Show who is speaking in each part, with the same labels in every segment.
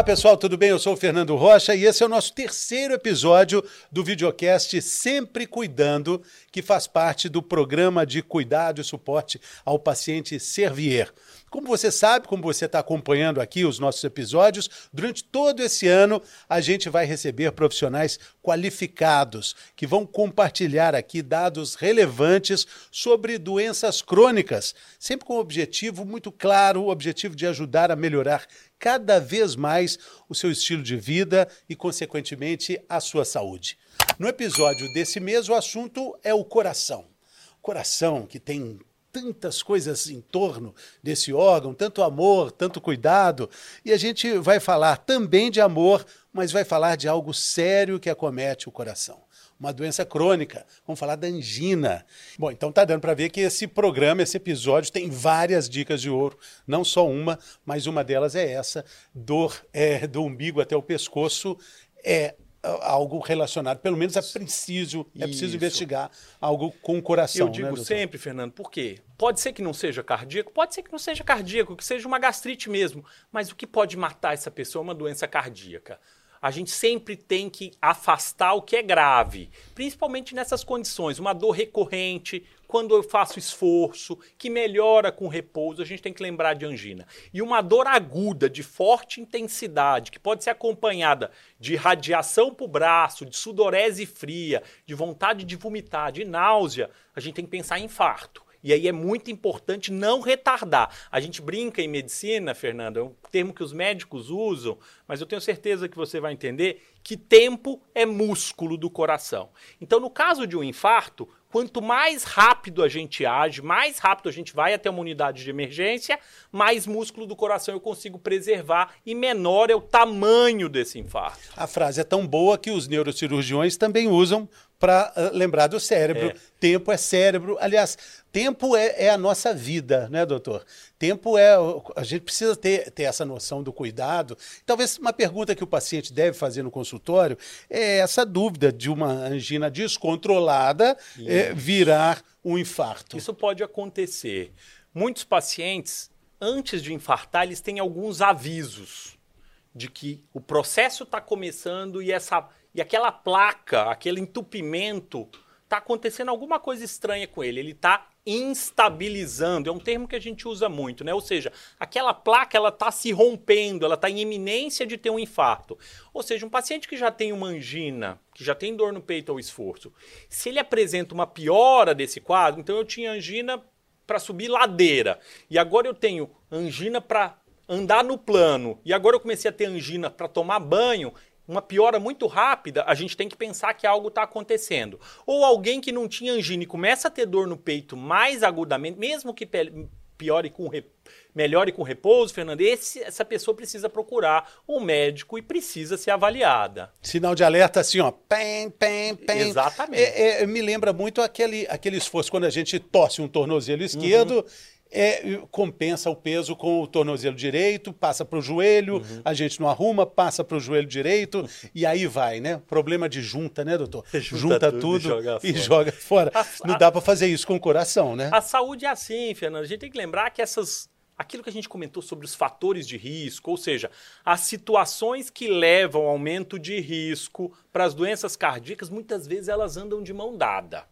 Speaker 1: Olá pessoal, tudo bem? Eu sou o Fernando Rocha e esse é o nosso terceiro episódio do videocast Sempre Cuidando, que faz parte do programa de cuidado e suporte ao paciente Servier. Como você sabe, como você está acompanhando aqui os nossos episódios, durante todo esse ano a gente vai receber profissionais qualificados que vão compartilhar aqui dados relevantes sobre doenças crônicas, sempre com o objetivo muito claro, o objetivo de ajudar a melhorar cada vez mais o seu estilo de vida e, consequentemente, a sua saúde. No episódio desse mês, o assunto é o coração. Coração que tem tantas coisas em torno desse órgão, tanto amor, tanto cuidado. E a gente vai falar também de amor, mas vai falar de algo sério que acomete o coração. Uma doença crônica. Vamos falar da angina. Bom, então tá dando para ver que esse programa, esse episódio, tem várias dicas de ouro. Não só uma, mas uma delas é essa: dor é, do umbigo até o pescoço é algo relacionado, pelo menos é preciso, é preciso investigar algo com o coração.
Speaker 2: Eu digo
Speaker 1: né,
Speaker 2: sempre, Fernando, por quê? Pode ser que não seja cardíaco, pode ser que não seja cardíaco, que seja uma gastrite mesmo, mas o que pode matar essa pessoa é uma doença cardíaca a gente sempre tem que afastar o que é grave, principalmente nessas condições, uma dor recorrente, quando eu faço esforço, que melhora com repouso, a gente tem que lembrar de angina. E uma dor aguda, de forte intensidade, que pode ser acompanhada de radiação para o braço, de sudorese fria, de vontade de vomitar, de náusea, a gente tem que pensar em infarto. E aí é muito importante não retardar. A gente brinca em medicina, Fernando, é um termo que os médicos usam, mas eu tenho certeza que você vai entender que tempo é músculo do coração. Então, no caso de um infarto, quanto mais rápido a gente age, mais rápido a gente vai até uma unidade de emergência, mais músculo do coração eu consigo preservar e menor é o tamanho desse infarto.
Speaker 1: A frase é tão boa que os neurocirurgiões também usam para uh, lembrar do cérebro. É. Tempo é cérebro. Aliás, tempo é, é, a nossa vida, né, doutor? Tempo é. A gente precisa ter, ter essa noção do cuidado. Talvez uma pergunta que o paciente deve fazer no consultório é essa dúvida de uma angina descontrolada é, virar um infarto.
Speaker 2: Isso pode acontecer. Muitos pacientes, antes de infartar, eles têm alguns avisos de que o processo está começando e essa e aquela placa, aquele entupimento, está acontecendo alguma coisa estranha com ele. Ele está instabilizando. É um termo que a gente usa muito, né? Ou seja, aquela placa ela está se rompendo, ela está em iminência de ter um infarto. Ou seja, um paciente que já tem uma angina, que já tem dor no peito ao esforço, se ele apresenta uma piora desse quadro, então eu tinha angina para subir ladeira e agora eu tenho angina para andar no plano e agora eu comecei a ter angina para tomar banho, uma piora muito rápida, a gente tem que pensar que algo está acontecendo. Ou alguém que não tinha angina e começa a ter dor no peito mais agudamente, mesmo que piore com melhore com repouso, Fernando, esse, essa pessoa precisa procurar um médico e precisa ser avaliada.
Speaker 1: Sinal de alerta assim, ó, pem, pem, pem.
Speaker 2: Exatamente.
Speaker 1: É, é, me lembra muito aquele, aquele esforço quando a gente torce um tornozelo esquerdo. Uhum é, compensa o peso com o tornozelo direito, passa para o joelho, uhum. a gente não arruma, passa para o joelho direito e aí vai, né? Problema de junta, né, doutor?
Speaker 2: Junta, junta tudo, e, joga
Speaker 1: e fora. joga fora. A, não dá para fazer isso com o coração, né?
Speaker 2: A saúde é assim, Fernando. A gente tem que lembrar que essas aquilo que a gente comentou sobre os fatores de risco, ou seja, as situações que levam ao aumento de risco para as doenças cardíacas, muitas vezes elas andam de mão dada.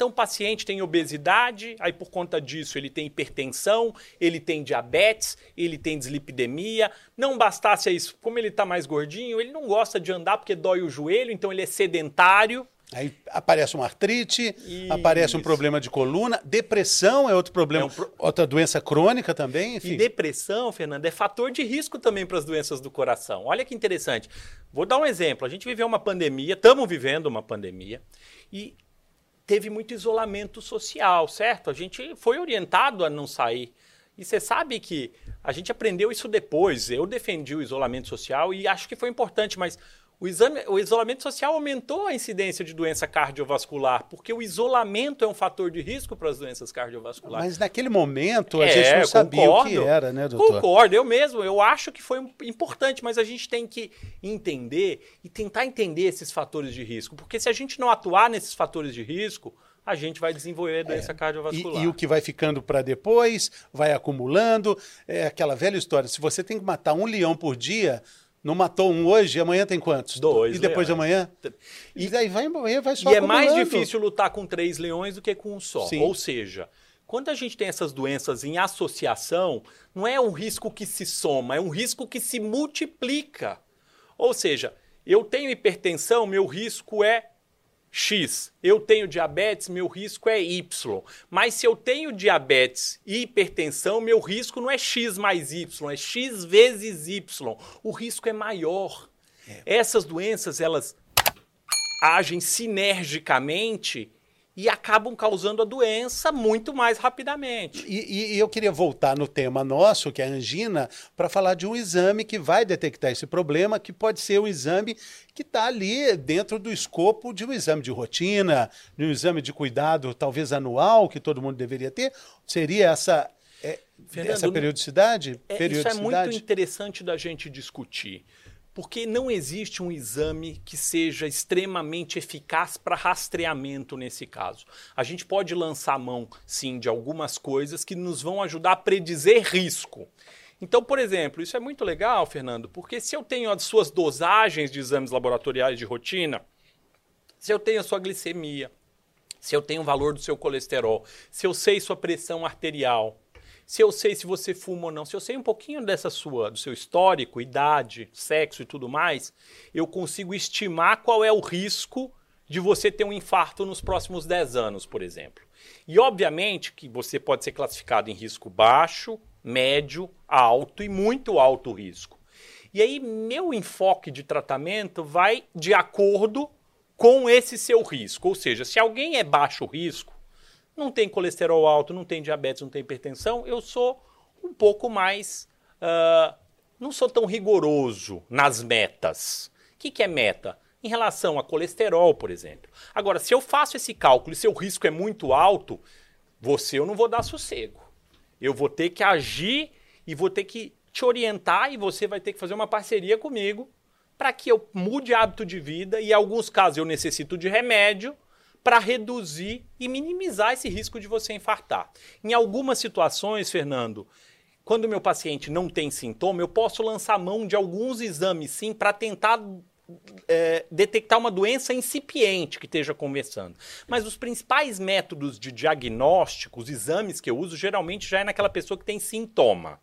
Speaker 2: Então, o paciente tem obesidade, aí por conta disso ele tem hipertensão, ele tem diabetes, ele tem dislipidemia. Não bastasse isso, como ele está mais gordinho, ele não gosta de andar porque dói o joelho, então ele é sedentário.
Speaker 1: Aí aparece uma artrite, Isso. aparece um problema de coluna, depressão é outro problema, é um pro... outra doença crônica também, enfim.
Speaker 2: E depressão, Fernando, é fator de risco também para as doenças do coração. Olha que interessante. Vou dar um exemplo. A gente viveu uma pandemia, estamos vivendo uma pandemia, e teve muito isolamento social, certo? A gente foi orientado a não sair. E você sabe que a gente aprendeu isso depois. Eu defendi o isolamento social e acho que foi importante, mas o, exame, o, isolamento social aumentou a incidência de doença cardiovascular, porque o isolamento é um fator de risco para as doenças cardiovasculares.
Speaker 1: Mas naquele momento a é, gente não sabia concordo, o que era, né, doutor?
Speaker 2: Concordo, eu mesmo, eu acho que foi importante, mas a gente tem que entender e tentar entender esses fatores de risco, porque se a gente não atuar nesses fatores de risco, a gente vai desenvolver doença é. cardiovascular.
Speaker 1: E, e, o que vai ficando para depois, vai acumulando, é aquela velha história, se você tem que matar um leão por dia, Não matou um hoje, amanhã tem quantos?
Speaker 2: Dois
Speaker 1: E depois de
Speaker 2: leões.
Speaker 1: amanhã? E daí vai, vai, vai só
Speaker 2: E é mais difícil lutar com três leões do que com um só.
Speaker 1: Sim.
Speaker 2: Ou seja, quando a gente tem essas doenças em associação, não é um risco que se soma, é um risco que se multiplica. Ou seja, eu tenho hipertensão, meu risco é X. Eu tenho diabetes, meu risco é Y. Mas se eu tenho diabetes e hipertensão, meu risco não é X mais Y, é X vezes Y. O risco é maior. Essas doenças, elas agem sinergicamente e acabam causando a doença muito mais rapidamente.
Speaker 1: E, e- eu queria voltar no tema nosso, que é a angina, para falar de um exame que vai detectar esse problema, que pode ser um exame que está ali dentro do escopo de um exame de rotina, de um exame de cuidado, talvez anual, que todo mundo deveria ter. Seria essa, é,
Speaker 2: Fernando,
Speaker 1: essa periodicidade?
Speaker 2: É, isso é
Speaker 1: periodicidade?
Speaker 2: muito interessante da gente discutir, porque não existe um exame que seja extremamente eficaz para rastreamento nesse caso. A gente pode lançar mão, sim, de algumas coisas que nos vão ajudar a predizer risco. Então, por exemplo, isso é muito legal, Fernando, porque se eu tenho as suas dosagens de exames laboratoriais de rotina, se eu tenho a sua glicemia, se eu tenho o valor do seu colesterol, se eu sei sua pressão arterial, se eu sei se você fuma ou não, se eu sei um pouquinho dessa sua, do seu histórico, idade, sexo e tudo mais, eu consigo estimar qual é o risco de você ter um infarto nos próximos 10 anos, por exemplo. E obviamente que você pode ser classificado em risco baixo, médio, alto e muito alto risco. E aí meu enfoque de tratamento vai de acordo com esse seu risco. Ou seja, se alguém é baixo risco, não tem colesterol alto, não tem diabetes, não tem hipertensão, eu sou um pouco mais. ah, não sou tão rigoroso nas metas. O que, que é meta? Em relação a colesterol, por exemplo. Agora, se eu faço esse cálculo e seu risco é muito alto, você eu não vou dar sossego. Eu vou ter que agir e vou ter que te orientar e você vai ter que fazer uma parceria comigo para que eu mude hábito de vida e em alguns casos eu necessito de remédio para reduzir e minimizar esse risco de você infartar. Em algumas situações, Fernando, quando meu paciente não tem sintoma, eu posso lançar mão de alguns exames sim para tentar é, detectar uma doença incipiente que esteja conversando. Mas os principais métodos de diagnóstico, os exames que eu uso, geralmente já é naquela pessoa que tem sintoma.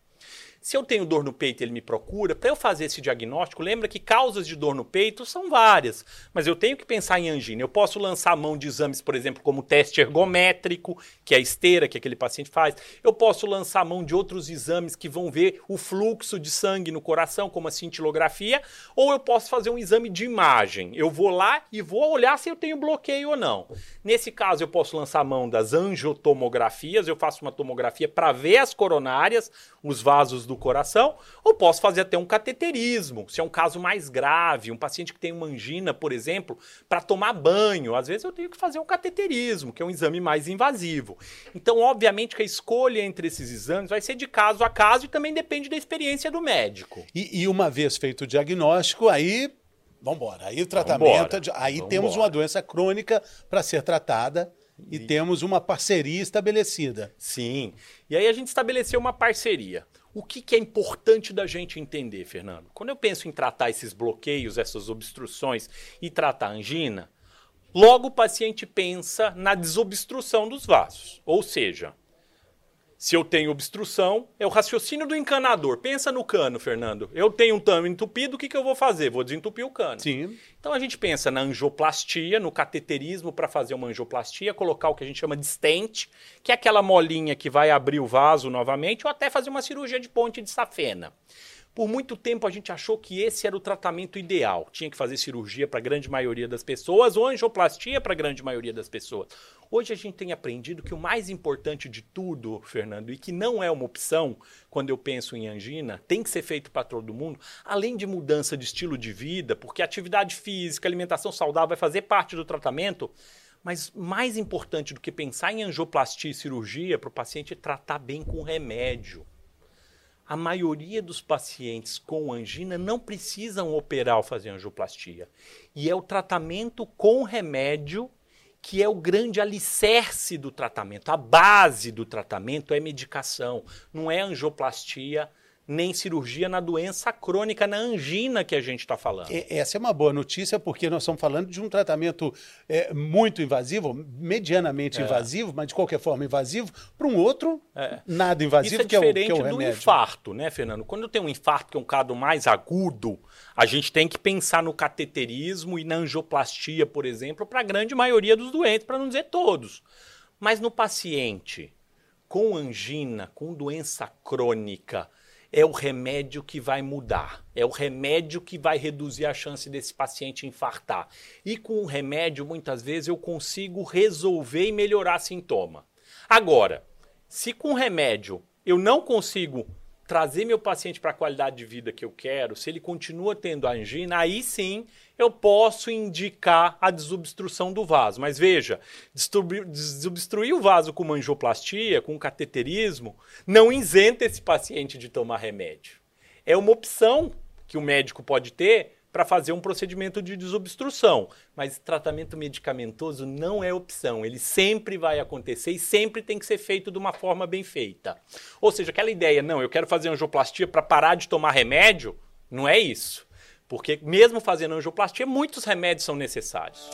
Speaker 2: Se eu tenho dor no peito ele me procura, para eu fazer esse diagnóstico, lembra que causas de dor no peito são várias, mas eu tenho que pensar em angina. Eu posso lançar mão de exames, por exemplo, como teste ergométrico, que é a esteira que aquele paciente faz. Eu posso lançar mão de outros exames que vão ver o fluxo de sangue no coração, como a cintilografia, ou eu posso fazer um exame de imagem. Eu vou lá e vou olhar se eu tenho bloqueio ou não. Nesse caso, eu posso lançar mão das angiotomografias, eu faço uma tomografia para ver as coronárias, os vasos do coração, ou posso fazer até um cateterismo, se é um caso mais grave, um paciente que tem uma angina, por exemplo, para tomar banho. Às vezes eu tenho que fazer um cateterismo, que é um exame mais invasivo. Então, obviamente que a escolha entre esses exames vai ser de caso a caso e também depende da experiência do médico.
Speaker 1: E, e uma vez feito o diagnóstico, aí vamos embora. Aí o tratamento,
Speaker 2: Vambora.
Speaker 1: aí
Speaker 2: Vambora.
Speaker 1: temos uma doença crônica para ser tratada e temos uma parceria estabelecida.
Speaker 2: Sim. E aí a gente estabeleceu uma parceria. O que, que é importante da gente entender, Fernando? Quando eu penso em tratar esses bloqueios, essas obstruções e tratar angina, logo o paciente pensa na desobstrução dos vasos. Ou seja, se eu tenho obstrução, é o raciocínio do encanador. Pensa no cano, Fernando. Eu tenho um tamo entupido, o que, que eu vou fazer? Vou desentupir o cano.
Speaker 1: Sim.
Speaker 2: Então a gente pensa na angioplastia, no cateterismo para fazer uma angioplastia, colocar o que a gente chama de stent, que é aquela molinha que vai abrir o vaso novamente, ou até fazer uma cirurgia de ponte de safena. Por muito tempo a gente achou que esse era o tratamento ideal. Tinha que fazer cirurgia para a grande maioria das pessoas ou angioplastia para a grande maioria das pessoas. Hoje a gente tem aprendido que o mais importante de tudo, Fernando, e que não é uma opção quando eu penso em angina, tem que ser feito para todo mundo, além de mudança de estilo de vida, porque atividade física, alimentação saudável vai fazer parte do tratamento. Mas mais importante do que pensar em angioplastia e cirurgia para o paciente é tratar bem com remédio a maioria dos pacientes com angina não precisam operar ou fazer angioplastia. E é o tratamento com remédio que é o grande alicerce do tratamento. A base do tratamento é medicação, não é angioplastia, nem cirurgia na doença crônica, na angina que a gente está falando.
Speaker 1: Essa é uma boa notícia, porque nós estamos falando de um tratamento é, muito invasivo, medianamente é. invasivo, mas de qualquer forma invasivo, para um outro é. nada invasivo,
Speaker 2: Isso é diferente que é o, que é o remédio. do infarto, né, Fernando? Quando tem um infarto, que é um caso mais agudo, a gente tem que pensar no cateterismo e na angioplastia, por exemplo, para a grande maioria dos doentes, para não dizer todos. Mas no paciente com angina, com doença crônica, é o remédio que vai mudar, é o remédio que vai reduzir a chance desse paciente infartar. E com o remédio, muitas vezes, eu consigo resolver e melhorar sintoma. Agora, se com o remédio eu não consigo trazer meu paciente para a qualidade de vida que eu quero, se ele continua tendo angina, aí sim eu posso indicar a desobstrução do vaso. Mas veja, desobstruir o vaso com angioplastia, com cateterismo, não isenta esse paciente de tomar remédio. É uma opção que o médico pode ter para fazer um procedimento de desobstrução. Mas tratamento medicamentoso não é opção. Ele sempre vai acontecer e sempre tem que ser feito de uma forma bem feita. Ou seja, aquela ideia, não, eu quero fazer angioplastia para parar de tomar remédio, não é isso. Porque mesmo fazendo angioplastia, muitos remédios são necessários.